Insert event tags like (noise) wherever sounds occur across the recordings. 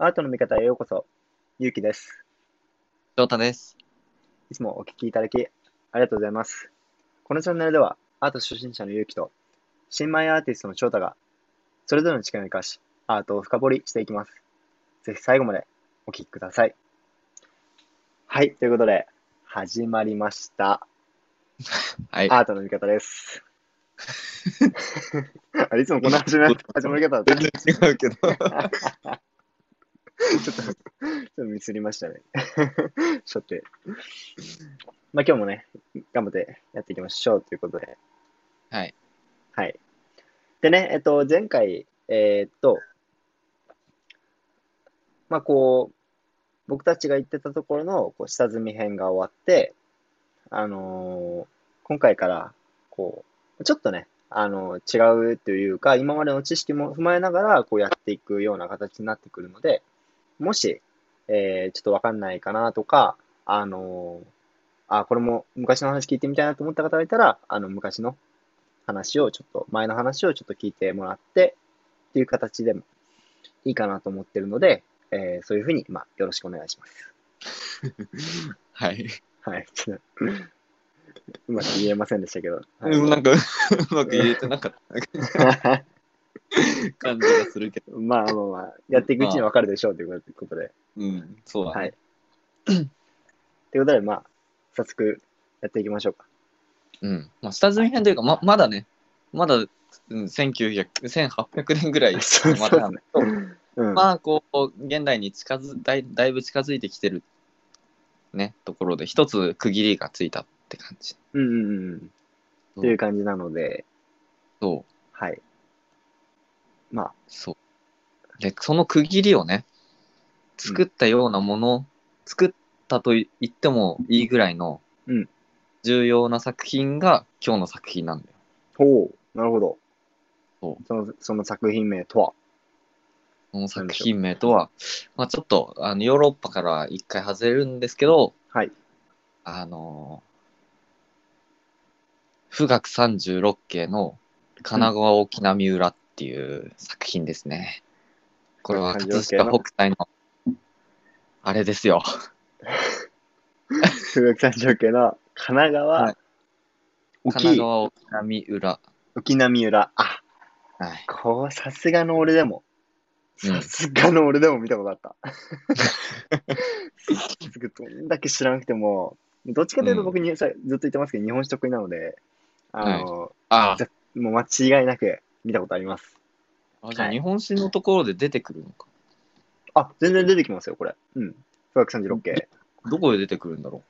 アートの見方へようこそ。ゆうきです。翔太です。いつもお聞きいただきありがとうございます。このチャンネルでは、アート初心者のゆうきと、新米アーティストの翔太が、それぞれの力を生かし、アートを深掘りしていきます。ぜひ最後までお聞きください。はい、ということで、始まりました。はい。アートの見方です。(laughs) あれいつもこんな始まり始まり方だった。全然違うけど。(laughs) (laughs) ちょっと、ちょっとミスりましたね。しょって。まあ今日もね、頑張ってやっていきましょうということで。はい。はい。でね、えっと、前回、えーっと、まあこう、僕たちが言ってたところのこう下積み編が終わって、あのー今回から、こう、ちょっとね、あの違うというか、今までの知識も踏まえながら、こうやっていくような形になってくるので、もし、えーちょっとわかんないかなとか、あのーあ、これも昔の話聞いてみたいなと思った方がいたら、あの、昔の話をちょっと、前の話をちょっと聞いてもらって、っていう形でもいいかなと思ってるので、えーそういうふうに、まあ、よろしくお願いします。(laughs) はい。はい。ちょっとうまく言えませんでしたけど。はいうんなんか、うまく言えてなかった (laughs) (laughs) 感じがするけど。まあまあまあ、やっていくうちにわかるでしょうということで。うん、そうだね。はい。ということで、まあ、早速やっていきましょうか。うん。まあ、下積み編というか、ままだね、まだ、うん、1900、1800年ぐらい (laughs) そうまだなんだけどうん。まあ、こう、現代に近づだいだいぶ近づいてきてる、ね、ところで、一つ区切りがついたって感じ。うんうんうん。という感じなので、そう。はい。まあ、そう。で、その区切りをね、作ったようなもの、作ったと言ってもいいぐらいのうん重要な作品が今日の作品なんだよ。ほう、なるほど。そうそのその作品名とはその作品名とは、まあちょっとあのヨーロッパからは一回外れるんですけど、はい。あのー、富岳36景の神奈川沖浪裏っていう作品ですね。これは36葛飾北斎の、あれですよ。数学三条系の神奈川、はい神沖奈川沖浪裏。沖浪浦。あ、はい。こう、さすがの俺でも、うんさすがの俺でも見たことあった。どんだけ知らなくても、どっちかというと僕に、さずっと言ってますけど、日本史得意なので、あの、あざもう間違いなく見たことあります。あ、じゃあはい日本史のところで出てくるのか。あ、全然出てきますよ、これ。うん。数学36系。どこで出てくるんだろ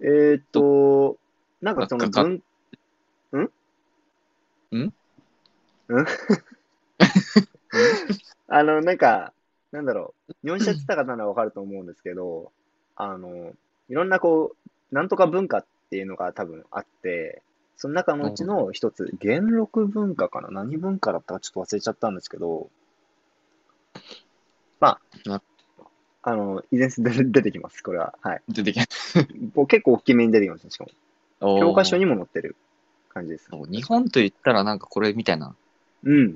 えーっと、なんかその文、ん？ん？ん？(laughs) あの、なんか、なんだろう、日本史やってた方ならわかると思うんですけど、あの、いろんなこう、なんとか文化っていうのが多分あって、その中のうちの一つ、元禄文化かな？何文化だったかちょっと忘れちゃったんですけど、まあな、あの、以前出出てきます、これは。はい。う。出てきもう (laughs) 結構大きめに出てきますね、しかも。た。教科書に。にも載ってる感じです。日本と言ったらなんかこれみたいなうん。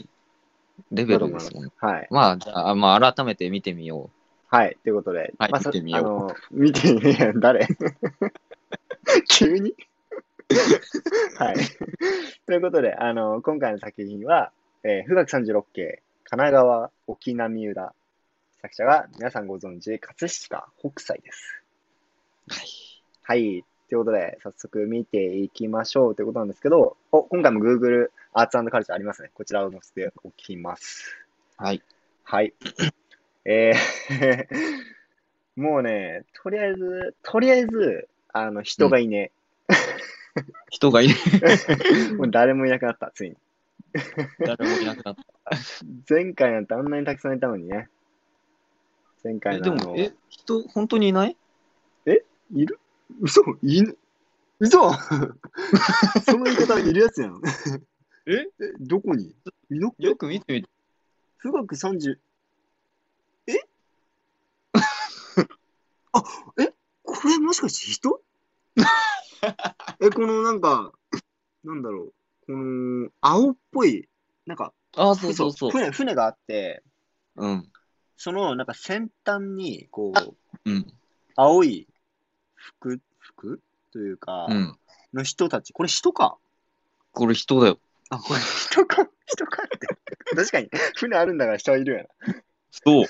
レベルですもんね。はい。まあ、じゃあ、まあ、改めて見てみよはい。ということで、はいまあ、さ見てみようあの、見てみよう。誰？(laughs) 急に？はい。ということで、あの、今回の作品は、えー、富岳36景、神奈川沖浪浦。作者が皆さんご存知、葛飾北斎です。う。はい。はい。ということで、早速見ていきましょうということなんですけど、お今回も Google アーツカルチャーありますね。こちらを載せておきます。はい。はい。えー、(laughs) もうね、とりあえず、とりあえず、あの、人がいね (laughs) 人がいない。え。(laughs) もう誰もいなくなった、ついに。誰もいなくなった。前回なんてあんなにたくさんいたのにね。前え、回のあの、でも、え、人、本当にいない？いる？嘘？いぬ？嘘？(laughs) その言い方いるやつやん。え？え、どこに？よく見てみて。富岳30、え？あ、え？これもしかして人？え、このなんか、なんだろう、この青っぽい、なんか、あ、そうそうそう。船、船があって、うん。そのなんか先端に、こう、うん。青い服、服？というか、うん。の人たち、これ人か？これ人だよ。あ、これ人か？人かって。確かに、船あるんだから人はいるやな。そう。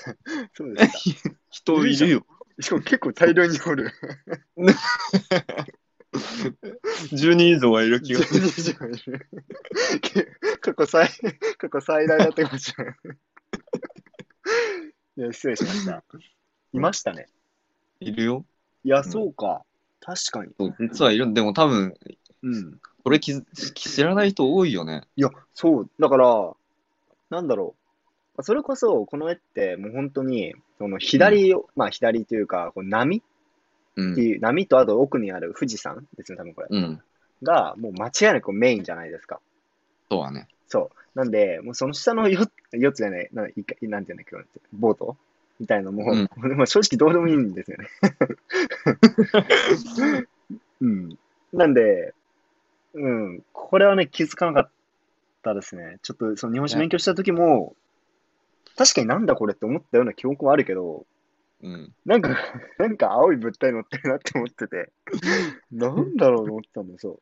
そうですか。(laughs) 人いるよ。しかも結構大量におる。(laughs) (laughs) 10人以上はいる気がする。10人以上いる。過去最、過去最大だったかもしれない。いや、失礼しました。いましたね。いるよ。いや、そうか。確かに。実はいる。でも多分、うん。これ気づ知らない人多いよね。いや、そう。だから、なんだろう。それこそ、この絵って、もう本当に、その左を、まあ左というか、こう波っうん。ていう、波とあと奥にある富士山ですね、多分これ。うん。が、もう間違いなくメインじゃないですか。そうだね。そう。なんで、もうその下の 4, 4つじゃない、なんいかなんていうんだっけ、ボートみたいのも、うん (laughs) まあ正直どうでもいいんですよね。(laughs) うん。なんで、うん、これはね、気づかなかったですね。ちょっとその日本史勉強した時も、確かになんだこれって思ったような記憶もあるけど、うん。なんか、(laughs) なんか青い物体乗ってるなって思ってて、なんだろうと思ってたんだよ、そう。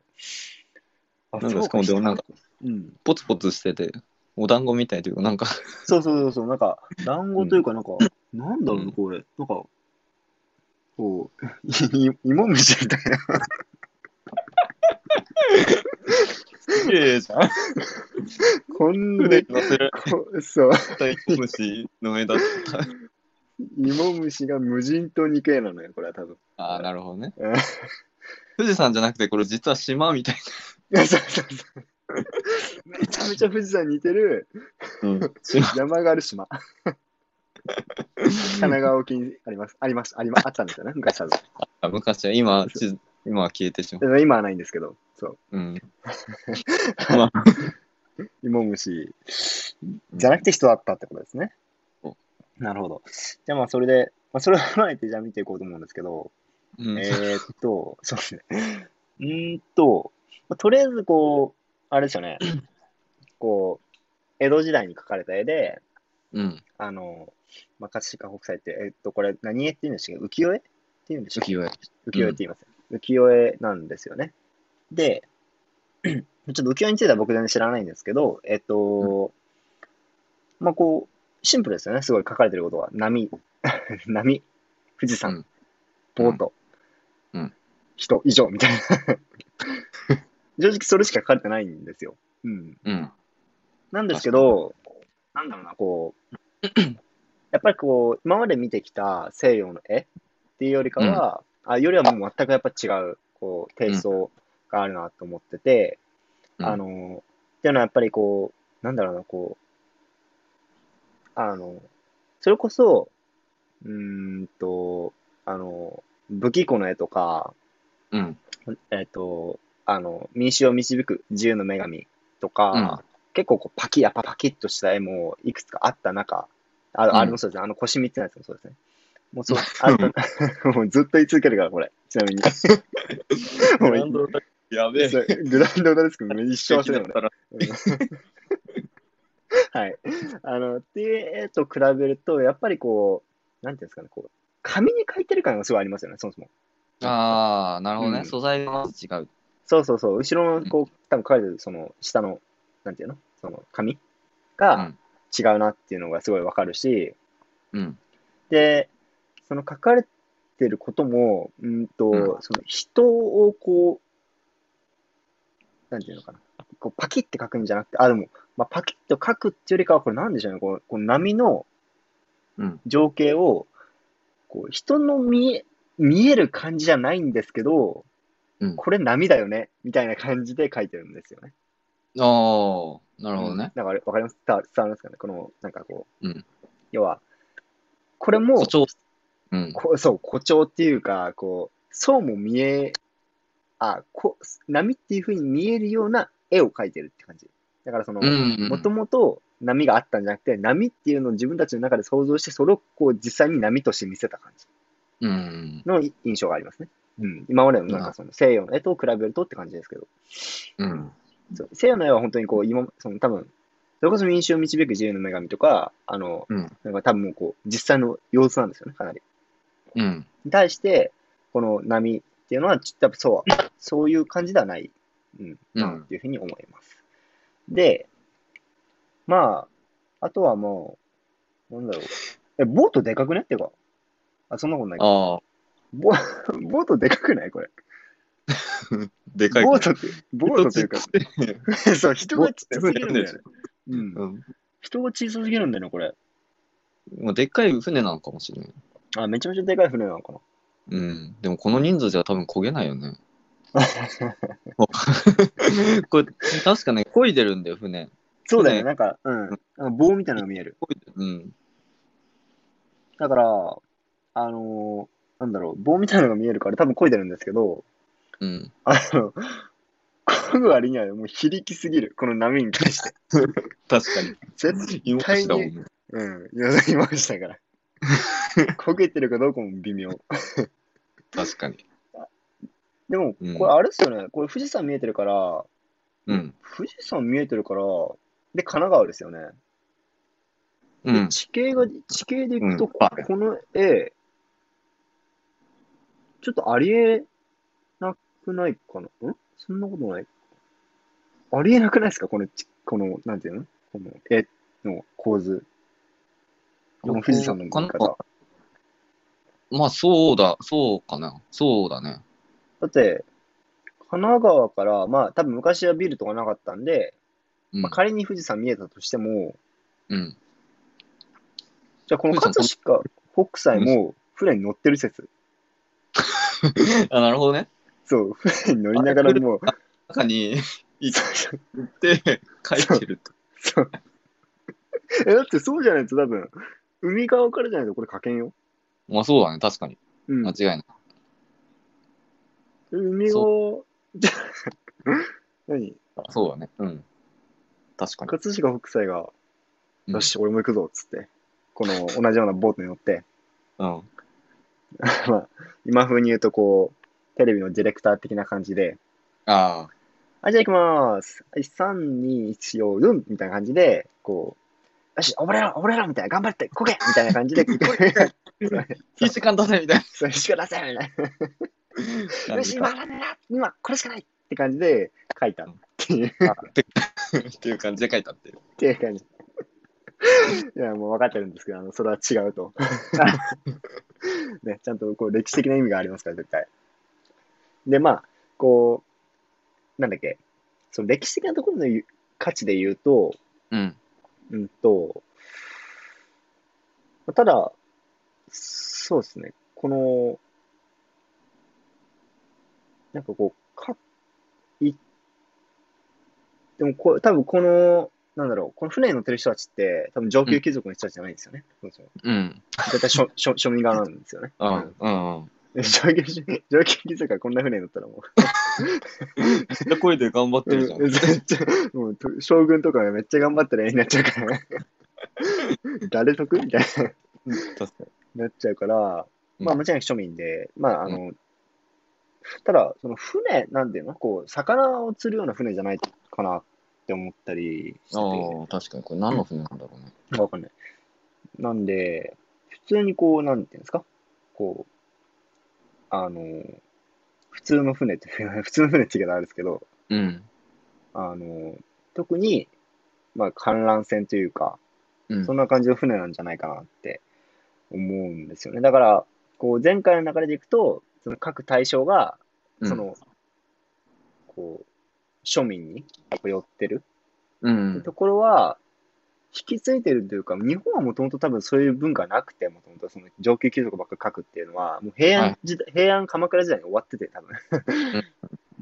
あなんかしかもでもなんか、うん。ポツポツしてて、お団子みたいというか、なんか、そうそうそうそう、なんか、団子というか、なんか、なんだろうこれ。なんか、こう、(laughs) い芋虫みたいな。綺麗じゃん。こんなこそう、虫の絵だった。(laughs) 芋虫が無人島に行く絵なのよ、これは多分。ああ、なるほどねうん。富士山じゃなくて、これ実は島みたいいや、そうそうそう。めちゃめちゃ富士山に似てるな。うん。島。山がある島。神奈川沖にあります。ありました。ありま、あったんですよね、昔多分。あ昔は、今、今は消えてしまう。今はないんですけど、そう。うん。(laughs) まあ、芋虫じゃなくて人だったってことですねそ。なるほど。じゃあまあそれで、まあ、それを踏まえてじゃあ見ていこうと思うんですけど、うん。えーっと、そうですね。うーんと、まあとりあえずこう、あれですよね、こう、江戸時代に描かれた絵で、うん。あの、まあ、葛飾北斎って、えっと、これ何絵って言うんでしたっけ？浮世絵って言うんでしたっけ？浮世絵。浮世絵って言います、浮世絵なんですよね。で、(clears throat) ちょっと浮世絵については僕全然知らないんですけど、えっと、まあこう、シンプルですよね、すごい書かれてることは。波、(laughs) 波、富士山、うん。ボート、うん。人、以上、みたいな。(laughs) 正直それしか書かれてないんですよ。うん。うん。なんですけど、なんだろうな、こう、(clears throat) やっぱりこう、今まで見てきた西洋の絵っていうよりかは、あよりはもう全くやっぱ違う、こう、テイストがあるなと思ってて、うん。あの、っていうのはやっぱりこう、なんだろうな、こう、あの、それこそ、うーんと、あの、武器庫の絵とか、うん。えっ、と、あの、民衆を導く自由の女神とか、うん結構こうパキッ、やっぱパキッとした絵もいくつかあった中、あ,、んあれもそうですね、あの腰3つのやつもそうですね。もうそう、あ (laughs) もうずっと言い続けるから、これ。ちなみに。もうランドタやべえ。グランドオタですけど、(laughs) 一生忘れない。(laughs) はい。あの、っていう絵と比べると、やっぱりこう、なんていうんですかね、こう、紙に描いてる感がすごいありますよね、そもそも。ああ、なるほどね。うん素材がまず違う。そうそうそう、後ろの、こう、多分書かれてる、その、下の、なんていうの？その、紙が違うなっていうのがすごいわかるし、うん。で、その書かれてることも、うんと、うんその人をこう、なんていうのかな。こうパキッて書くんじゃなくて、あ、でも、まあ、パキッと書くっていうよりかは、これなんでしょうね。こうこう波のうん。情景を、こう人の見え、見える感じじゃないんですけど、うんこれ波だよね、みたいな感じで書いてるんですよね。ああ、なるほどね。なんかあれ、わかります？伝わ伝わりますかね？この、なんかこう、うん要は、これも、誇張。うん。こそう、誇張っていうか、こう、そうも見え、あ、こ波っていう風に見えるような絵を描いてるって感じ。だからその、うん。もともと波があったんじゃなくて、波っていうのを自分たちの中で想像して、それをこう実際に波として見せた感じうん。の印象がありますね。うん。今までのなんかその西洋の絵と比べるとって感じですけど、うん。そう西洋の絵は本当にこう、今、その多分、それこそ民衆を導く自由の女神とか、あの、うん。なんか多分もうこう、実際の様子なんですよね、かなり。うん。に対して、この波っていうのは、ちょっとやっぱそう、そういう感じではない、うん、なっていうふうに思います。で、まあ、あとはもう、なんだろう。え、ボートでかくね？っていうか、あ、そんなことないか。ああ、ボ (laughs) ボートでかくない？これ。(laughs) でかい。ボートって、ボートっていうか、か。(laughs) そう、人が小さすぎるんだよね。うんう。ん。人が小さすぎるんだよね、これ。まあ、でっかい船なのかもしれない。あ、めちゃめちゃでかい船なのかな。うん。でもこの人数じゃ多分焦げないよね。(laughs) これ、確かね、漕いでるんだよ、船。そうだよね、船なんか、うん。なんか棒みたいなのが見える。うん。だから、あのーなんだろう、棒みたいなのが見えるから多分漕いでるんですけど、うん。あの、漕ぐ割にはもう非力すぎる、この波に対して。確かに。絶今対に。うん、いやいましたから。焦げてるかどうかも微妙。確かに。でもうん、これあれですよね、これ富士山見えてるから、うん。富士山見えてるから、で、神奈川ですよね。うん。地形が、地形でいくと、うんここの絵、ちょっとありえなくないかな？ん？そんなことない？ありえなくないですか？このち、この、なんていうの？この絵の構図。この富士山の見か方。まあ、そうだ、そうかな。そうだね。だって、神奈川から、まあ多分昔はビルとかなかったんで、うんまあ、仮に富士山見えたとしても、うん。じゃあこの葛飾北斎も船に乗ってる説。(laughs) あ、なるほどね。そう、船に乗りながらもう、中に行って書いてると。そう。え、だってそうじゃないと多分、海側からじゃないとこれ書けんよ。まあ、そうだね。確かに。うん間違。いない。海側、じゃ何？そうだね。うん。確かに。葛飾北斎が、うんよし、俺も行くぞ、っつって、この同じようなボートに乗って、うん。(laughs) まあ、今風に言うとこう、テレビのディレクター的な感じで、ああ。はい、じゃあ行きまーす。はい、3、2、1、よ、うんみたいな感じで、こう、よし、俺ら、俺らみたいな、頑張って、こけみたいな感じで、(laughs) 必死感出せみたいそれしか出せみたいな。な (laughs) よし、今今、これしかないって感じで書いたっていう、っっていう感じで書いたっていう。ていう感じ。いや、もう分かってるんですけど、あの、それは違うと。ね、ちゃんとこう歴史的な意味がありますから、絶対。で、まあ、こう、なんだっけ、その歴史的なところの価値で言うと、うん。うんと、ただ、そうですね、この、なんかこう、か、い、でもこう、多分この、なんだろう、この船に乗ってる人たちって、多分上級貴族の人たちじゃないんですよね。そうん。絶対庶庶庶民側なんですよね。うん。うん。うん。で上級上級貴族がこんな船に乗ったらもめっちゃ声で頑張っう、てるじゃん。(laughs) もうと将軍とかがめっちゃ頑張ってる絵になっちゃうから、誰得みたいな。確かに。なっちゃうから、まあうんもちろん庶民で、まああの、ただ、その船、なんていうの？こう、魚を釣るような船じゃないかなって思ったりしてて、ああ、確かに。これ何の船なんだろうね。わかんない。なんで、普通にこう、なんていうんですか？こう、あの、普通の船って、(laughs) 普通の船って言い方あるんですけど、うん。あの、特に、まあ観覧船というか、うんそんな感じの船なんじゃないかなって思うんですよね。だから、こう、前回の流れでいくと、その各対象が、その、こう、庶民に寄ってるうん。ところは、引き継いでるというか、日本はもともと多分そういう文化なくて、もともとその上級貴族ばっかり書くっていうのは、もう平安時代、平安鎌倉時代に終わってて、多分。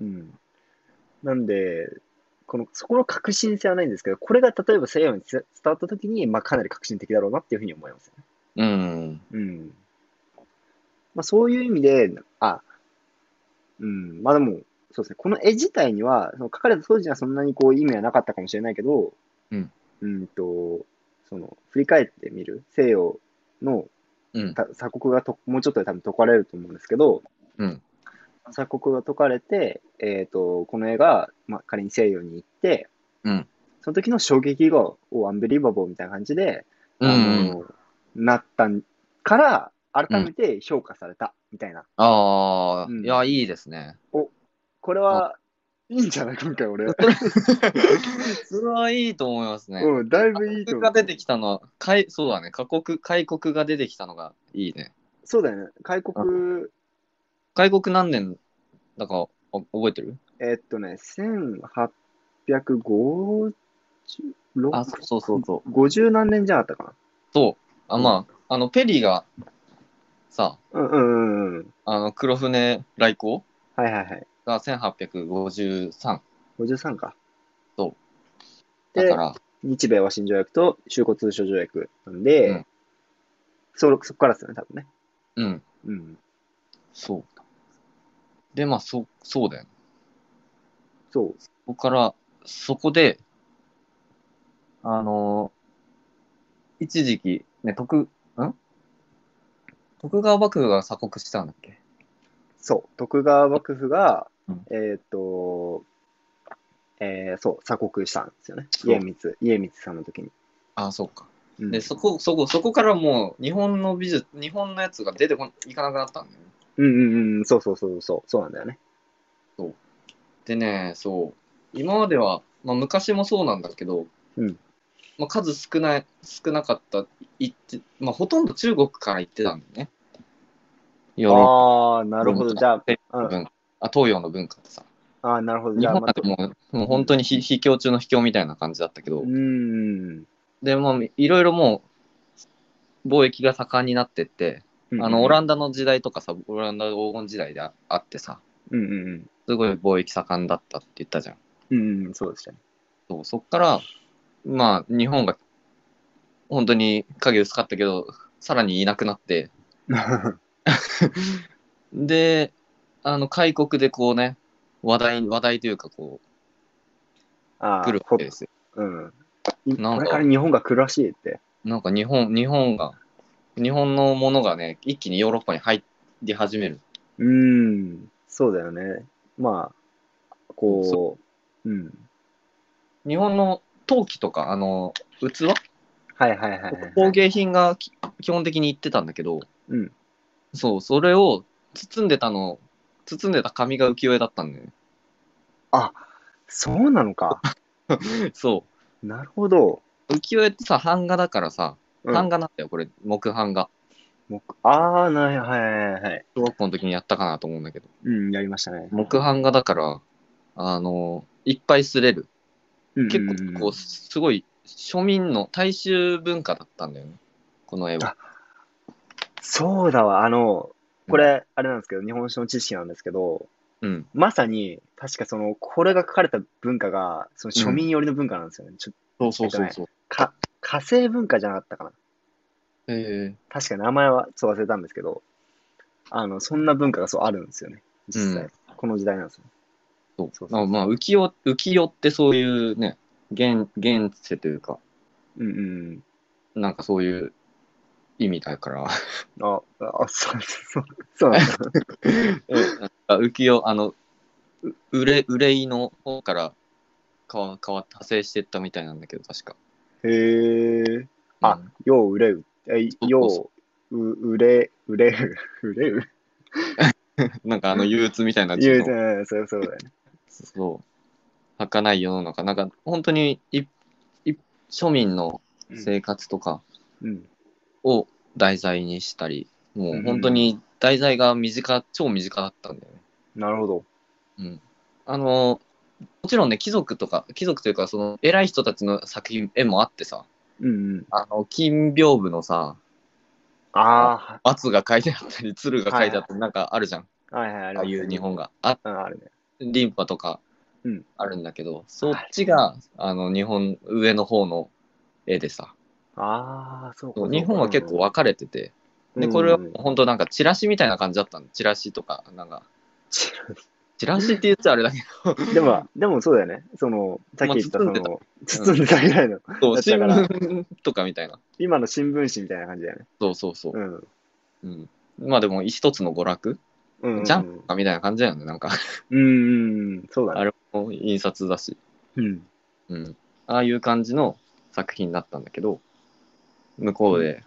うん。(laughs) なんで、この、そこの革新性はないんですけど、これが例えば西洋に伝わった時に、まあかなり革新的だろうなっていうふうに思いますよね。うん。うん。まあそういう意味で、あ、うん、まあでも、そうですね、この絵自体には、その描かれた当時にはそんなにこう意味はなかったかもしれないけど、うん。うんと、その、振り返ってみる、西洋のうん。た鎖国がともうちょっとで多分解かれると思うんですけど、うん。鎖国が解かれて、えっ、と、この絵が、まあ、仮に西洋に行って、うん。そその時の衝撃が、お、アンビリバボーみたいな感じで、あうん。の、なったんから、改めて評価された、みたいな。ああ、うんいや、いいですね。これは、いいんじゃない？今回俺。(laughs) それはいいと思いますね。うん、だいぶいいと思う。が出てきたのは、かいそうだね、開国、開国が出てきたのがいいね。そうだよね。開国、開国何年だかあ覚えてる？えっとね、1856? あ、そうそうそうそう。50何年じゃなかったかそう。あ、まあ、あの、ペリーが、さ、な。うんうんうんうん。あの、黒船来航はいはいはい。が1853。53か。そう。でだから、日米和親条約と修好通商条約なんで、うんそそこからですよね、多分ね。うん、うん。そう。で、まあ、そ、そうだよね。そう。そこから、そこで、あの一時期、ね、徳、ん？徳川幕府が鎖国したんだっけ？そう。徳川幕府が、うんえーっと、えーそう、鎖国したんですよね。そう家光、家光さんの時に。あ、そうか。うんで、そこ、そこ、そこからもう、日本の美術、日本のやつが出てこいかなくなったんだよね。うんうんうん、そうそうそうそう、そうなんだよね。でね、そう、今までは、まあ、昔もそうなんだけど、うんまあ、数少ない、少なかった、行って、まあ、ほとんど中国から行ってたんだよね。ヨーロッああ、なるほど。じゃあ、うん、パ文化、あ東洋の文化ってさ。ああ、なるほど。じゃあ、日本なんてもう、もう本当に非秘境中の秘境みたいな感じだったけど、うーん。で、まあ、いろいろもう、貿易が盛んになってって、あの、オランンダの時代とかさ、オランダ黄金時代でああってさ、うんうんうん。すごい貿易盛んだったって言ったじゃん。うんうん、そうでしたね。そうそっから、まあ、日本が本当に影薄かったけど、さらにいなくなって、(laughs) で、あの、開国でこうね、話題、話題というかこあう、来るわけですよ。あ、うん。いなんかこれから日本が来るらしいって。なんか日本、日本が、日本のものがね、一気にヨーロッパに入り始める。うーん、そうだよね。まあ、こう、うん。日本の陶器とか、あの、器？はいはいはいはい。工芸品がき基本的に行ってたんだけど、うん。そう、それを包んでたの、包んでた紙が浮世絵だったんだよね。そうなのか。(laughs) そなるほど。う。浮世絵ってさ、版画だからさ、うん版画なんだよ、これ、木版画。木ああ、なはいはいはいはい。小学校の時にやったかなと思うんだけど。うん、やりましたね。木版画だから、あの、いっぱい擦れる。うん結うんうん構、こう、すごい、庶民の大衆文化だったんだよね。この絵は。そうだわ。あの、これ、あれなんですけど、日本史の知識なんですけど、うん。まさに、確かその、これが書かれた文化が、その庶民寄りの文化なんですよね。ちょそうそうそうそう。か、火星文化じゃなかったかな。え確か名前はちょっと忘れたんですけど、あの、そんな文化がそうあるんですよね。実際。うんこの時代なんですよ。そうそうそうまあ、浮世、浮世ってそういうね、現、現世というか、うんうんなんかそういう意味だから、うん。あ、あ、そうそう。そう (laughs) なんだ。あ浮世、あの、う憂い、憂いの方から変わ変わって派生していったみたいなんだけど、確か。へえ。あうん、よううれう。え、そうよう、う、うれ、うれう。うれうなんかあの憂鬱みたいな言う字のて、そうそうだよね。そう、儚い世の中、なんか本当にいい庶民の生活とかうん。を題材にしたり、もううん本当に題材が身近、超身近だったんだよね。なるほど。うん。あの、もちろんね、貴族とか、貴族というか、その偉い人たちの作品、絵もあってさ、うんうん。あの、金屏風のさ、あ圧が書いてあったり、鶴が書いてあったり、なんかあるじゃん。あ、はいはい、あああいう日本が。あうん、あるね。リンパとかうんあるんだけど、そっちが、あの、日本、上の方の絵でさ、ああ、そうかそうか。日本は結構分かれてて、で、うんこれは本当なんかチラシみたいな感じだったの。チラシとか、なんか、チラシって言っちゃあれだけでも、でもそうだよね。その、さっき言ったそまあ包んでたの、包んでたぐらいの、ど、そう、新だったから聞とかみたいな。今の新聞紙みたいな感じだよね。そうそうそう。うん。うん。まあでも、一つの娯楽、うん。ジャンプみたいな感じだよね。なんか、うんうんうん。そうだね。あれも印刷だし。うん。うん。ああいう感じの作品だったんだけど、向こうで、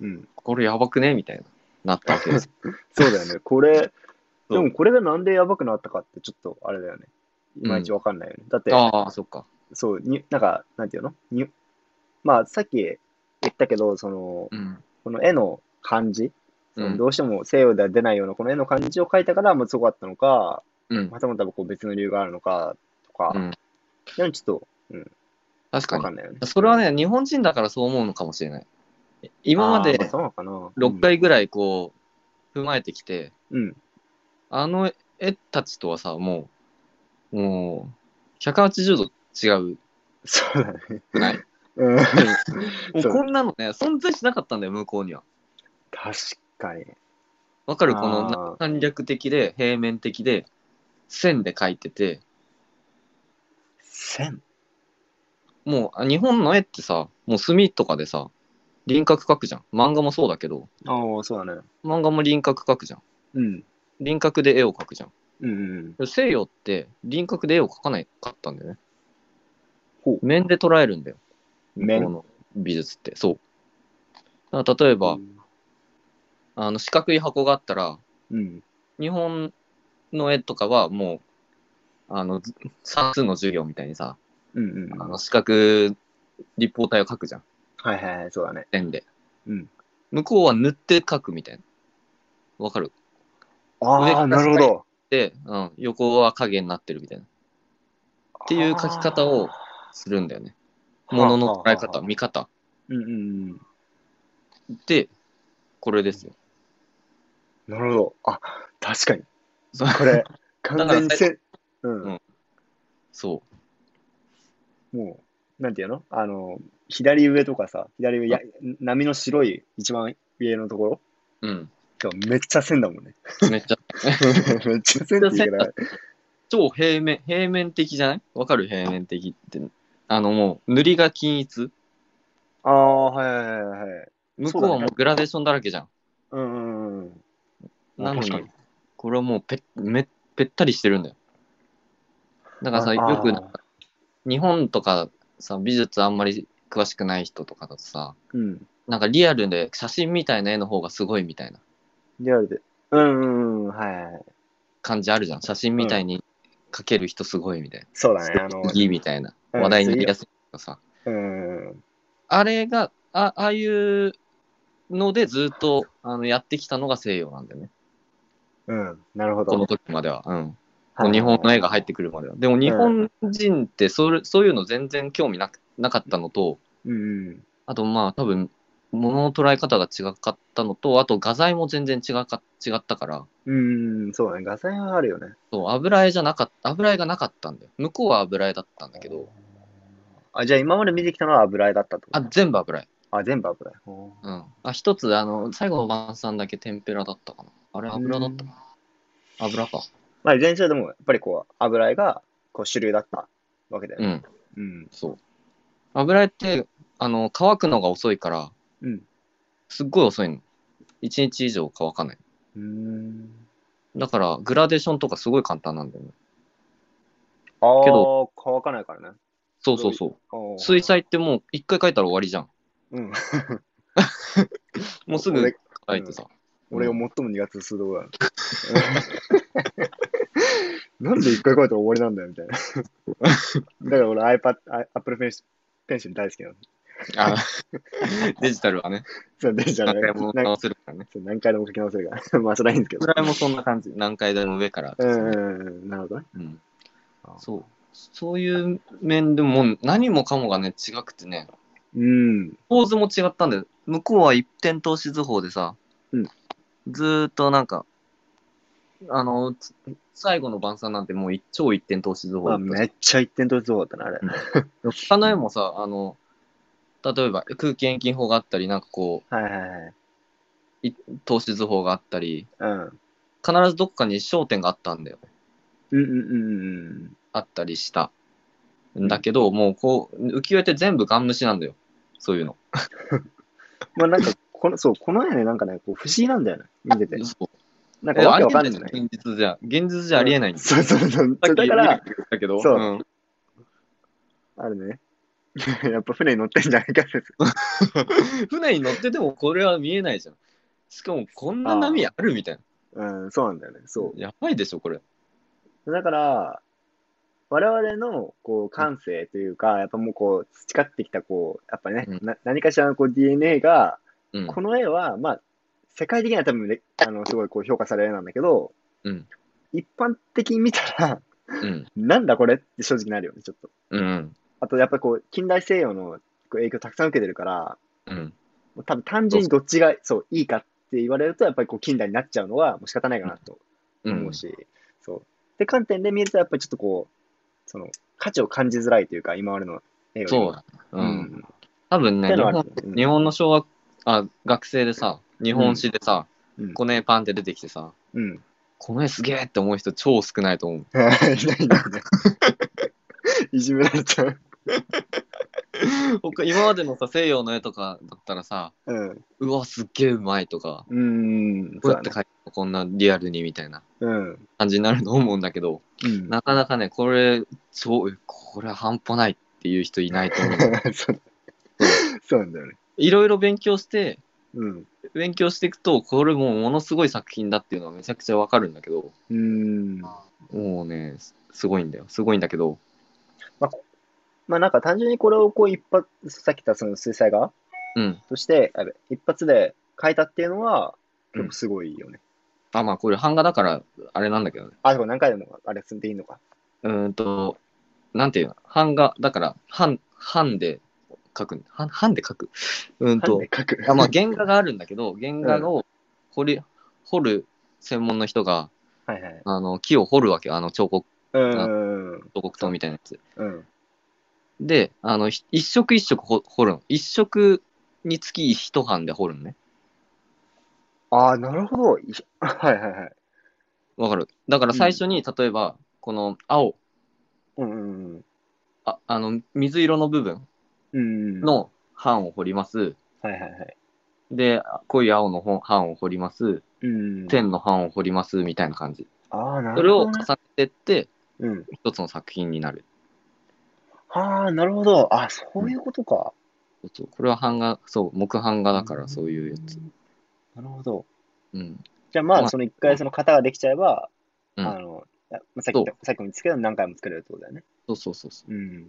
うん。これやばくねみたいな、なったわけです。(laughs) そうだよね。これ、でもこれがなんでやばくなったかってちょっとあれだよね。いまいちわかんないよね。だって、ああ、そっか。そう、になんか、なんていうの？にまあ、さっき言ったけど、その、うん。この絵の感じ、どうしても西洋では出ないようなこの絵の感じを描いたから、まあ、すごかったのか、うん。またまたこう別の理由があるのかとか、うん。でもちょっと確かにわか。んないよね。それはね、日本人だからそう思うのかもしれない。今まであーそうなのかな。6回ぐらいこう、踏まえてきて、うん。あの絵たちとはさ、もう、もう、180度違うそうだね。くない？うん。(laughs) もうこんなのね、存在しなかったんだよ、向こうには。確かに。わかる？あーこの簡略的で、平面的で、線で描いてて、線？もう、あ日本の絵ってさ、もう墨とかでさ、輪郭描くじゃん。漫画もそうだけど、ああ、そうだね。漫画も輪郭描くじゃん。うん。輪郭で絵を描くじゃん。うんうん。西洋って輪郭で絵を描かないかったんだよね。ほう面で捉えるんだよ。面？向こうの美術って。そう。だから例えば、あの四角い箱があったら、うん。日本の絵とかはもう、あの、ず算数の授業みたいにさ、うんうんうん。あの四角立方体を描くじゃん。はいはいはい、そうだね。線で。うん。向こうは塗って描くみたいな。わかる？ああ、なるほど。で、うん、横は影になってるみたいな。っていう描き方をするんだよね。ものの捉え方、見方。うんうんうん。で、これですよ。なるほど。あ、確かに。そうこれ、(laughs) 完全にだせ、うんうんそう。もう、なんていうの？あの、左上とかさ、左上、や波の白い一番上のところ？うん。がめっちゃ線だもんね。めっちゃ、(laughs) めっちゃ線って言うから、超平面、平面的じゃない？わかる？平面的って。あのもう、塗りが均一。ああ、はいはいはいはい。向こうはもうグラデーションだらけじゃん。うんうんうん。なのにこれはもうぺめぺったりしてるんだよ。だからさ、あよくあー日本とかさ、美術あんまり詳しくない人とかだとさ、うん。なんかリアルで写真みたいな絵の方がすごいみたいなリアルで。うんうんうん、はいはい。感じあるじゃん。写真みたいに描ける人すごいみたいな。そうだね、あの、いいみたいな。うん話題になりやすいとかさ。うんうんあれが、あああいうのでずっとあのやってきたのが西洋なんだよね。うん、うん、なるほど。この時までは。うん。はい日本の絵が入ってくるまでは。でも日本人ってそれそういうの全然興味なくなかったのと、うんうん。あとまあ多分、物の捉え方が違かったのと、あと画材も全然違か違ったから、うん、そうだね。画材はあるよね。そう油絵じゃなかった、油絵がなかったんだよ。向こうは油絵だったんだけど、あ、じゃあ今まで見てきたのは油絵だったってこと？あ、全部油絵。あ、全部油絵。うん。あ、一つ、あの、最後の晩餐だけ天ぷらだったかな。あれ油だったかな。油か。まあ、いずれにしろでも、やっぱりこう、油絵が、こう、主流だったわけだよね。うん。うん。そう。油絵って、あの、乾くのが遅いから、うん。すっごい遅いの。一日以上乾かない。うん。だから、グラデーションとかすごい簡単なんだよね。ああ、けど乾かないからね。そうそうそう。水彩ってもう一回描いたら終わりじゃん。うん。(laughs) もうすぐ俺描いてさ。俺が最も苦手するところだ。(laughs) なんで一回書いたら終わりなんだよ、みたいな。(laughs) だから俺 iPad、Apple Pencil Pencil 大好きなの。あデジタルはね、そう、デジタルね何回もな直せるからね。何回でも書き直せるから。(laughs) まあ、それはいいんですけど。油絵もそんな感じ。何回でも上から。うんなるほどね。うんあそう。そういう面でも何もかもがね、違くてね、うん。構図も違ったんだよ。向こうは一点投資図法でさ、うんずーっとなんか、あの、つ最後の晩餐なんてもう一超一点投資図法まあ、だっためっちゃ一点取りそうだったな、あれ。他の絵もさ、あの、例えば空気遠近法があったり、なんかこはいはいはい。う、投資図法があったり、うん。必ずどっかに焦点があったんだよ。うんうんうんうん。あったりした。んだけど、もうこう、浮世絵って全部ガン無視なんだよ。そういうの。(laughs) まあなんか、この、そう、この絵ね、なんかね、こう不思議なんだよね。見てて。そうなんかわけわかんえない。現実じゃ。現実じゃありえないんだよ。(laughs) そうそうそう。だから、言ったけど、そううんあるね。(laughs) やっぱ船に乗ってんじゃないか説。(laughs) 船に乗っててもこれは見えないじゃん。しかもこんな波あるみたいうん、そうなんだよね。そな。やばいでしょ、これ。う。だから、我々のこう感性というか、やっぱもうこう培ってきたこう、やっぱね、うんな何かしらのこう DNA が、うん。この絵は、まあ、世界的には多分ね、あの、すごいこう評価される絵なんだけど、うん。一般的に見たら、うん。なんだこれって正直なるよね、ちょっと。うん。あと、やっぱりこう、近代西洋の影響たくさん受けてるから、うん。多分単純にどっちがそういいかって言われると、やっぱりこう近代になっちゃうのはもう仕方ないかなとうん思う。し、そう。で、観点で見ると、やっぱりちょっとこう、その、価値を感じづらいというか、今までの絵よりもそうだ。ううん。ん。多分ね、日本の小学、あ、学生でさ、日本史でさ、うん。この絵パンって出てきてさ、うん。この絵すげえって思う人超少ないと思う。(laughs) いないんだよね。(laughs) いじめられちゃう。他今までのさ、西洋の絵とかだったらさ、うん。うわ、すっげえうまいとか、うーん。どうやって描いたのこんなリアルにみたいなうん。感じになると思うんだけど、うん。なかなかね、これ、超、これは半端ないっていう人いないと思う。(laughs) そうそうなんだよね。いろいろ勉強して、うん。勉強していくと、これもうものすごい作品だっていうのはめちゃくちゃわかるんだけど、うーん。もうね、すすごいんだよ。すごいんだけど、まあなんか単純にこれをこう一発、さっき言ったその水彩画うん。として、あれ一発で描いたっていうのは、うん結構すごいよね。あ、まあこれ版画だから、あれなんだけどね。あ、でも何回でもあれ積んでいいのか。うーんと、なんていうの？版画、だから、版、版で描く。版版で描く。うーんと。あまあ原画があるんだけど、原画を掘り、掘る専門の人が、はいはい。あの、木を掘るわけよ。あの彫刻。彫刻刀みたいなやつ。うん。で、あの、ひ一色一色ほ掘るの。一色につき一版で掘るのね。ああ、なるほど。い (laughs) はいはいはい。わかるだから最初に、例えば、この青、うんうんうん。ああの、水色の部分うんうん。の版を掘ります。はいはいはい。で、濃い青のほ版を掘ります。うん。天の版を掘ります。みたいな感じ。ああ、なそれを重るほど、ね。ねてって、うん。一つの作品になる。ああ、なるほど。あそういうことか。そうそうこれは版画、そう、木版画だからそういうやつ。なるほど。うん。じゃあまあ、まあその一回その型ができちゃえば、うんあの、やまあさっきさっきも言ったけど何回も作れるってことだよね。そうそうそうそうん。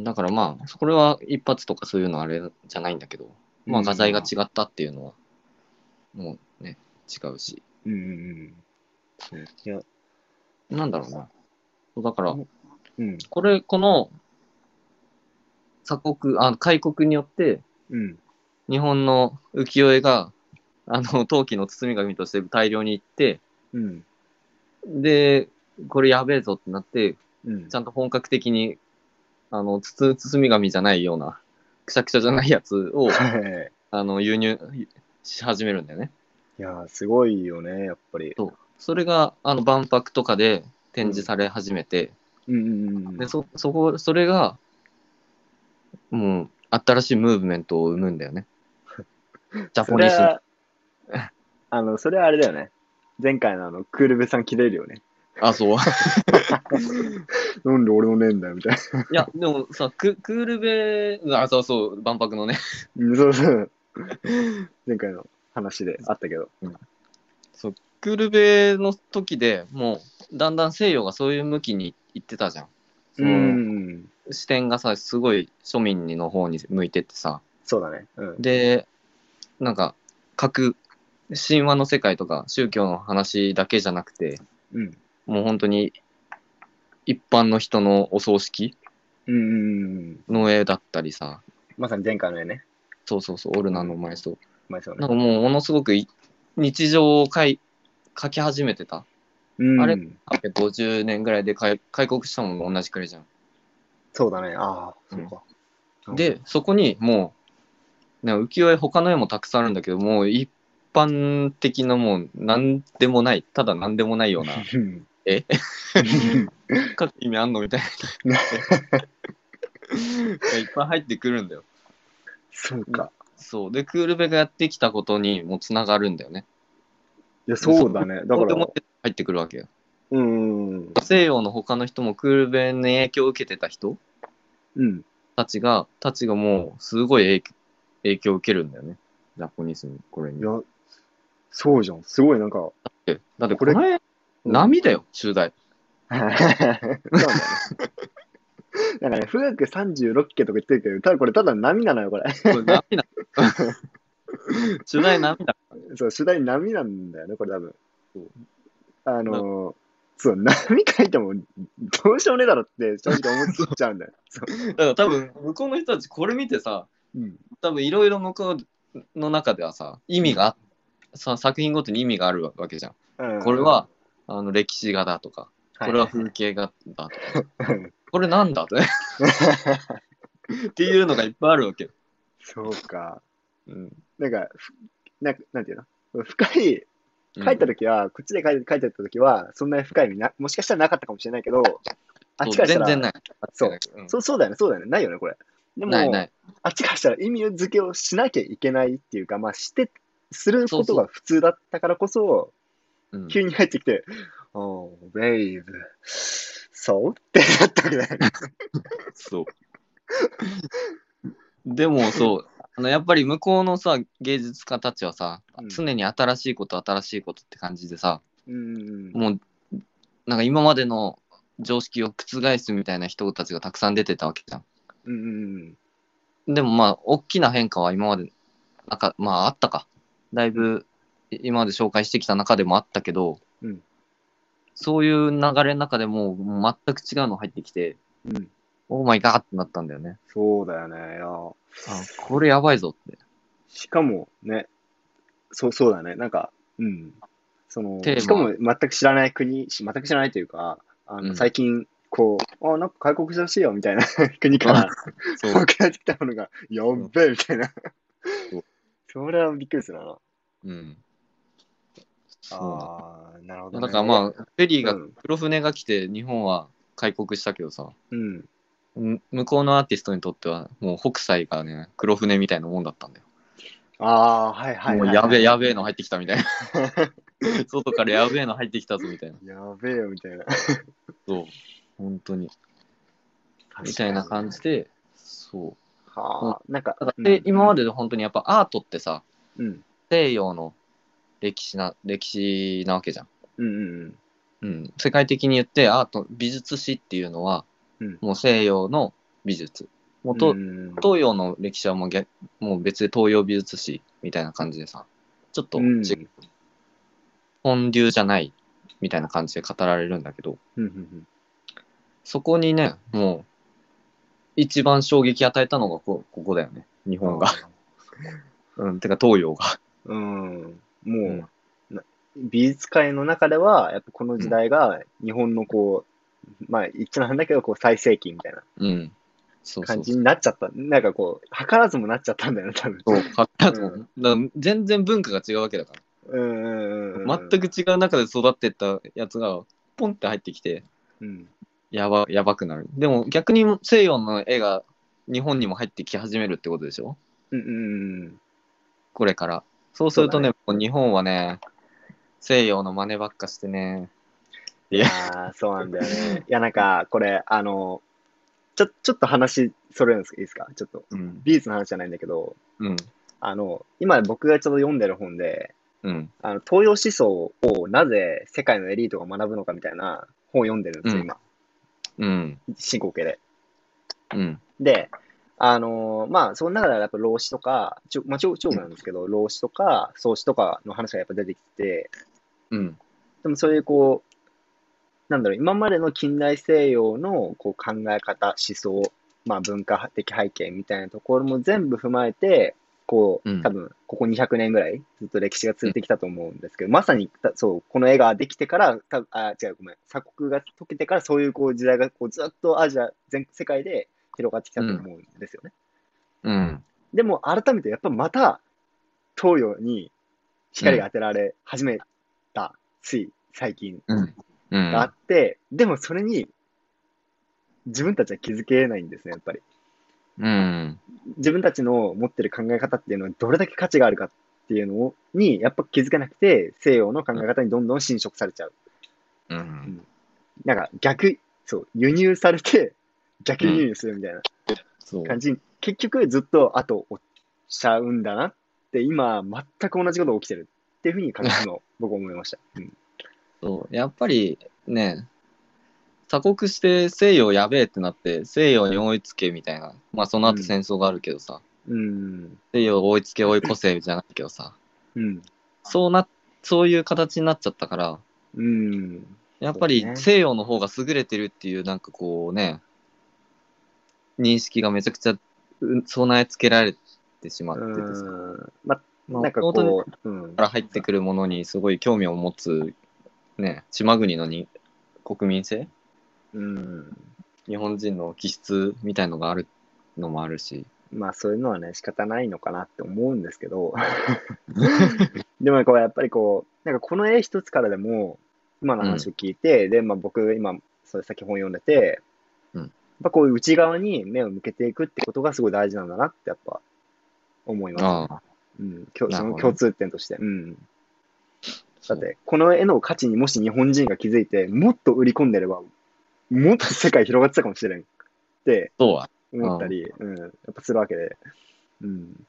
う。だからまあ、これは一発とかそういうのあれじゃないんだけど、まあ画材が違ったっていうのは、もうね、違うし。うんうんそういやなんだろうな。そうだから、うんうん。これ、この、鎖国、あ、開国によって、うん。日本の浮世絵が、あの、陶器の包み紙として大量に行って、うん。で、これやべえぞってなって、うん。ちゃんと本格的に、あの、包包み紙じゃないような、くしゃくしゃじゃないやつを、はい。あの、輸入し始めるんだよね。いやー、すごいよね、やっぱり。それが、あの、万博とかで展示され始めて、うんうんうん。で、そ、そこ、それが、もう、新しいムーブメントを生むんだよね。(laughs) ジャそポニス。れは、あの、それはあれだよね。前回のあの、クールベさん切れるよね。あ、そう。(laughs) (laughs) なんで俺のねえんだよ、みたいな。いや、でもさ、ククールベ、あ、そうそう、万博のね。うんそうそう。前回の話であったけど。そう、クールベの時でもう、だんだん西洋がそういう向きに行ってたじゃん。そのん。視点がさ、すごい庶民の方に向いてってさ。そうだね。うん。で、なんか、各、神話の世界とか宗教の話だけじゃなくて、うん。もう本当に一般の人のお葬式？うんうんうん。の絵だったりさ、まさに前回の絵ね。そうそうそう、オルナの埋葬。まあそうねなん。かもうものすごくい日常を描い描き始めてた？うんあれ？850年ぐらいで開開国したのも同じくらいじゃん。そうだね。ああ、そうか。うん、で、そこにもう、ね、浮世絵他の絵もたくさんあるんだけど、もう一般的なもう何でもない、ただ何でもないような、うんえ？書く意味あんの？みたいな。がいっぱい入ってくるんだよ。そうか。そう。で、クールベがやってきたことにもつながるんだよね。いや、そうだね。だから入ってくるわけよ。うん。西洋の他の人もクールベに影響を受けてた人うん。たちが、たちがもう、すごい影響影響を受けるんだよね。ジャポニスに、これに。いや、そうじゃん。すごいなんか、えだってこれこれ、波だよ、中大。(laughs) そうだよね。なんかね、富岳36家とか言ってるけど、ただこれただ波なのよ、これ。これ波だ。中大波だ。(laughs) そう、主題波なんだよね、これ多分。あのー、そう、波書いてもどうしようもねえだろって正直思っちゃうんだよ。(laughs) そう。だから多分、向こうの人たちこれ見てさ、うん。多分いろいろ向こうの中ではさ、意味があさ作品ごとに意味があるわけじゃん。うんこれ、は、あの歴史画だとか、これは風景画だとか、い。これなんだ？とね。っていうのがいっぱいあるわけよ。そうか。うん。なんか、ふなんかなんていうの？深い、書いたとときは、こっちで書いて書いてたときは、そんなに深い意味な、もしかしたらなかったかもしれないけど、あっちからしたら、全然ない。そううんそうそうだよね、そうだよね、ないよね、これ。でも、ないない。あっちからしたら意味付けをしなきゃいけないっていうか、まあ、して、することが普通だったからこそ、うん急に入ってきて、おー、ベイブ、そう？ってなったわけだよね。(laughs) そう。でもそう、あのやっぱり向こうのさ、芸術家たちはさ、うん常に新しいこと、新しいことって感じでさ、うん。もう、なんか今までの常識を覆すみたいな人たちがたくさん出てたわけじゃうん。ん。でもまあ、大きな変化は今まで、なんか、まああったか。だいぶ、い今まで紹介してきた中でもあったけど、うんそういう流れの中でも全く違うの入ってきて、うん。オーマイガーってなったんだよね。そうだよね。いや、あ、これやばいぞって。しかもね、そう、そうだね。なんか、うん。その、しかも全く知らない国、し全く知らないというか、あの、うん最近、こう、あ、なんか開国してほしいよ、みたいな (laughs) 国からそう。送られてきたものが、やっべえ、みたいな。それはびっくりするな。うん。そうああ、なるほど、だ。ね。だからまあ、フェリーがうん、黒船が来て、日本は開国したけどさ、うん。む向こうのアーティストにとっては、もう北斎がね、黒船みたいなもんだったんだよ。ああー、はいはい、はい。もうやべえ、やべえの入ってきたみたいな。(laughs) 外からやべえの入ってきたぞみたいな。やべえよ、みたいな。そう。本当に。みたいな感じで、そう。はあ、なんか、だからで、今まで、で本当にやっぱアートってさ、うん。西洋の歴史な、歴史なわけじゃん。うんうんうん。世界的に言って、アート、美術史っていうのは、うんもう西洋の美術。もううん。とうん東洋の歴史はもう逆もう別で東洋美術史みたいな感じでさ、ちょっとうん違う本流じゃないみたいな感じで語られるんだけど、うんうんそこにね、もう、一番衝撃与えたのがこここだよね。日うん本が。(laughs) うん、てか東洋が。うん。もう、美術界の中では、やっぱこの時代が日本のこう、まあ、言っちゃなんだけど、こう、最盛期みたいなうん。感じになっちゃった。なんかこう、図らずもなっちゃったんだよね、多分。そう。はだとうん全然文化が違うわけだから。うんうんうんうん。全く違う中で育ってったやつが、ポンって入ってきて、うん。やば、やばくなる。でも逆に西洋の絵が日本にも入ってき始めるってことでしょ？うんうんうん。これから。そうするとね、そうもう日本はね、西洋の真似ばっかしてね。いいややー、そうなんだよね。いや、なんか、これ、あの、ちょ、ちょっと話、それるんですかいいですか？ちょっと。うん。美術の話じゃないんだけど、うん。あの、今僕がちょっと読んでる本で、うん。あの、東洋思想をなぜ世界のエリートが学ぶのかみたいな本を読んでるんですよ、うん今。うん。進行形で。うん。で、あのーまあ、その中ではやっぱ老子とか、ちょまあ、超超なんですけど、老子とか創子とかの話がやっぱ出てきて、うん。でもそういうこう、なんだろう、今までの近代西洋のこう考え方、思想、まあ文化的背景みたいなところも全部踏まえて、こう、うん多分、ここ200年ぐらいずっと歴史が続いてきたと思うんですけど、まさに、たそう、この絵ができてから、たあ、違う、ごめん、鎖国が解けてから、そういうこう時代がこうずっとアジア、全世界で広がってきたと思うんですよね。うん。でも、改めてやっぱまた、東洋に光が当てられ始めた、つい最近うん。うん。があって、でもそれに自分たちは気づけないんですね、やっぱり。うん。自分たちの持ってる考え方っていうのはどれだけ価値があるかっていうのをにやっぱ気づけなくて、西洋の考え方にどんどん侵食されちゃう。うん。なんか逆、そう、輸入されて逆輸入するみたいな。感じに、結局ずっと後追っちゃうんだなって、今、全く同じことが起きてるっていうふうに感じるのを僕は思いました。(laughs) うん。そう。やっぱりね、鎖国して西洋やべえってなって、西洋に追いつけみたいな。まあその後戦争があるけどさ、うん。西洋追いつけ追い越せじゃないけどさ、うん。そうな、そういう形になっちゃったから、うん。やっぱり西洋の方が優れてるっていう、なんかこうね、認識がめちゃくちゃう備え付けられてしまっててさ、うん。ま、まあなんかこう、うんか。ら入ってくるものにすごい興味を持つ、ね、島国のに国民性？うん。日本人の気質みたいのがあるのもあるし、まあそういうのはね、仕方ないのかなって思うんですけど、(laughs) でもこうやっぱりこう、なんかこの絵一つからでも、今の話を聞いて、で、まあ僕今、それ先本読んでて、ぱこういう内側に目を向けていくってことがすごい大事なんだなってやっぱ思います、ね。うん、その共通点として。うん。だって、この絵の価値にもし日本人が気づいて、もっと売り込んでれば、もっと世界広がってたかもしれんって思ったり、うん、やっぱするわけで、うん、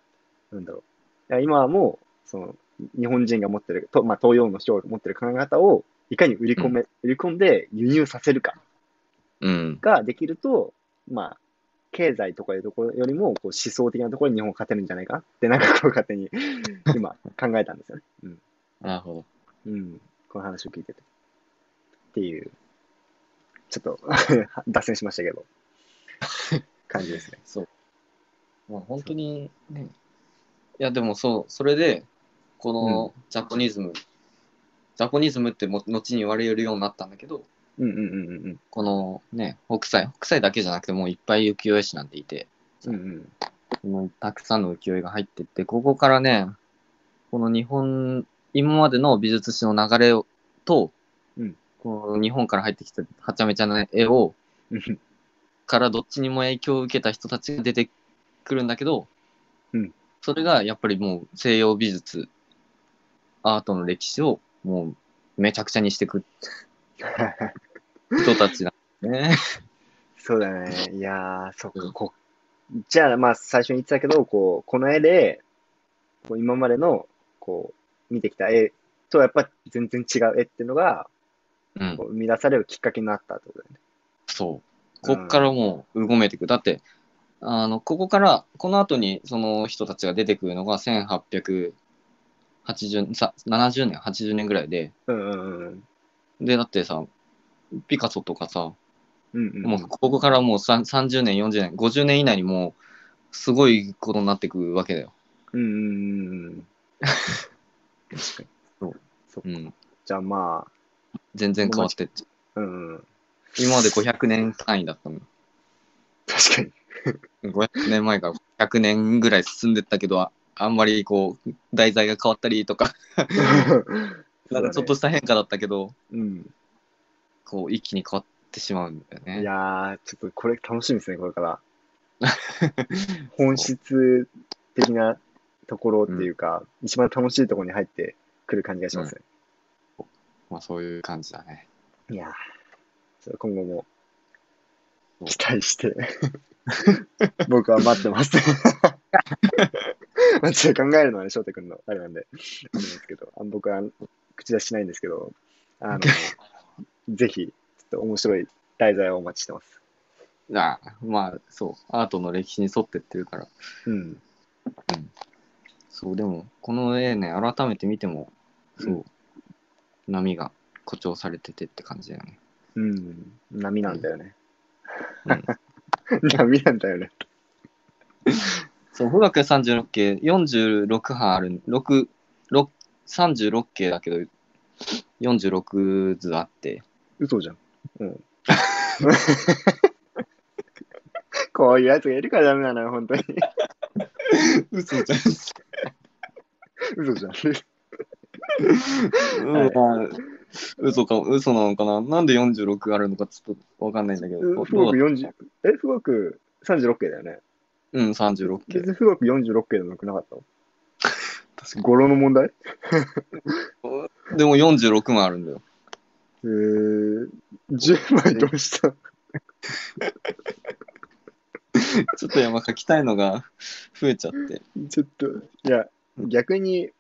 なんだろう。いや今はもう、その、日本人が持ってる、とまあ、東洋の人が持ってる考え方を、いかに売り込め、売り込んで輸入させるかうん、ができると、まあ、経済とかいうところよりも、こう思想的なところに日本勝てるんじゃないかなって、なんかこう勝手に (laughs) 今考えたんですよね。うん。なるほど。うん。この話を聞いてて。っていう、ちょっと (laughs) 脱線しましたけど、(laughs) 感じですね。そう。まあ本当にね、いやでもそう、それで、このジャポニズム、ジャポニズムっても後に言われるようになったんだけど、うんうんうんうん。このね、北斎、北斎だけじゃなくてもういっぱい浮世絵師なんていて、うん。うん。うん。もうたくさんの浮世絵が入ってって、ここからね、この日本、今までの美術史の流れをと、うん。この日本から入ってきたはちゃめちゃな絵を、うん。からどっちにも影響を受けた人たちが出てくるんだけど、うん。それがやっぱりもう西洋美術、アートの歴史をもうめちゃくちゃにしていく (laughs) 人たちね。(laughs) そうだね。いやー、そっか、こう、じゃあ、まあ、最初に言ってたけど、こう、この絵で、こう今までの、こう、見てきた絵と、やっぱ全然違う絵っていうのが、うんこ、う生み出されるきっかけになったってことだよね。そう。こっからもう、うごめいていく。だって、あの、ここから、この後にその人たちが出てくるのが1880、さ70年、80年ぐらいで、うんうんうん。で、だってさ、ピカソとかさ、うんうん。もうここからもうさん30年、40年、50年以内にもう、すごいことになっていくわけだよ。うんうんうんうん。確かに。そう。そうん。じゃあま全然変わってっちゃうあ、うんうん。今まで500年単位だったの。確かに。500年前から100年ぐらい進んでったけど、ああんまりこう、題材が変わったりとか、(laughs) なんかちょっとした変化だったけど、うん。こう、一気に変わってしまうんだよね。いやー、ちょっとこれ楽しみですね、これから。(laughs) 本質的なところっていうか、一番楽しいところに入ってくる感じがしますね。まあそういう感じだね。いやー、今後も期待して、(laughs) 僕は待ってます。(laughs) まあちょっと考えるのはね、翔太君のあれなんで、あれなんですけど、あの僕は口出ししないんですけど、あの、ぜひ、ちょっと面白い題材をお待ちしてます。ああまあそう、アートの歴史に沿ってってるから。うん。そう、でも、この絵ね、改めて見ても、そう、う波が誇張されててって感じだよね。うん。波なんだよね。うん (laughs) 波なんだよね。そう、富岳36系、46版ある、6、6 36系だけど、46図あって、嘘じゃん。うん。(laughs) こういうやつがいるからダメなのよ、本当に。嘘じゃん。嘘じゃん。う (laughs) ん、まあ嘘か、嘘なのかな？なんで46あるのかちょっとわかんないんだけど。どう富岳40、え、富岳36系だよね。うん、36系別。に富岳46系でもよくなかったの？確か語呂の問題？に。(laughs) でも46もあるんだよ。えー、10枚どうした？ちょっと山書きたいのが (laughs) 増えちゃって。ちょっと、いや、逆に、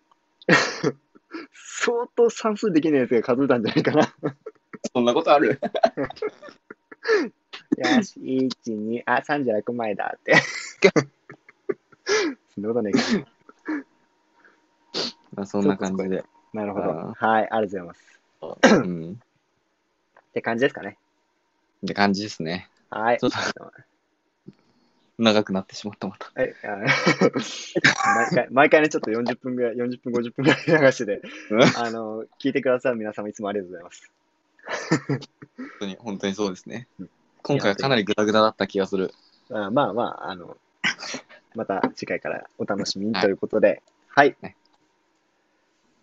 (laughs) 相当算数できないやつが数えたんじゃないかな。そんなことある？(laughs) よし、1、2、あ、36枚だって。そんなことないけど。まあそんな感じで。なるほど。あはい、ありがとうございます。うん。って感じですかね。って感じですね。はい。ちょっと長くなってしまったまた。はい、あ (laughs) 毎回、毎回ね、ちょっと40分ぐらい、40分、50分ぐらい流してて、あの、聞いてくださる皆様いつもありがとうございます。本当に、本当にそうですねうん。今回はかなりグダグダだった気がする。あまあまあ、あの、また次回からお楽しみにということで、はい。はい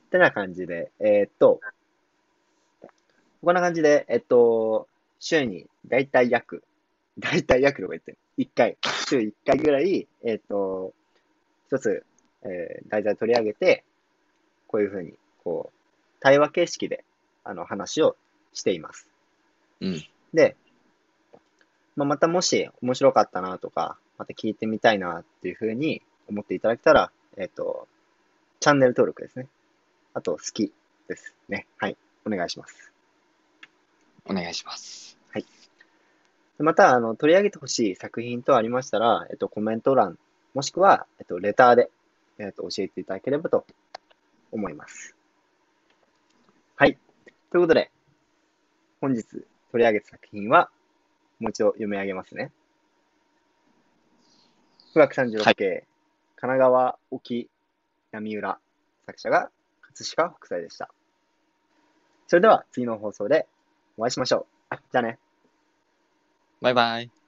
ってな感じで、えーっと、こんな感じで、えっと、週にだいたい約、だいたい約とか言って、1回、週1回ぐらい、えーっと、一つ、えー題材取り上げて、こういうふうに、こう、対話形式で、あの、話をしています。うん。で、まあ、またもし面白かったなとか、また聞いてみたいなっていうふうに思っていただけたら、えっ、と、チャンネル登録ですね。あと、好きですね。はい。お願いします。お願いします。でまた、あの、取り上げてほしい作品等ありましたら、えっ、と、コメント欄、もしくは、えっ、と、レターで、えっ、と、教えていただければと思います。はい。ということで、本日取り上げた作品は、もう一度読み上げますね。富岳36系、神奈川沖波浦、作者が葛飾北斎でした。それでは次の放送でお会いしましょう。じゃあね。バイバイ。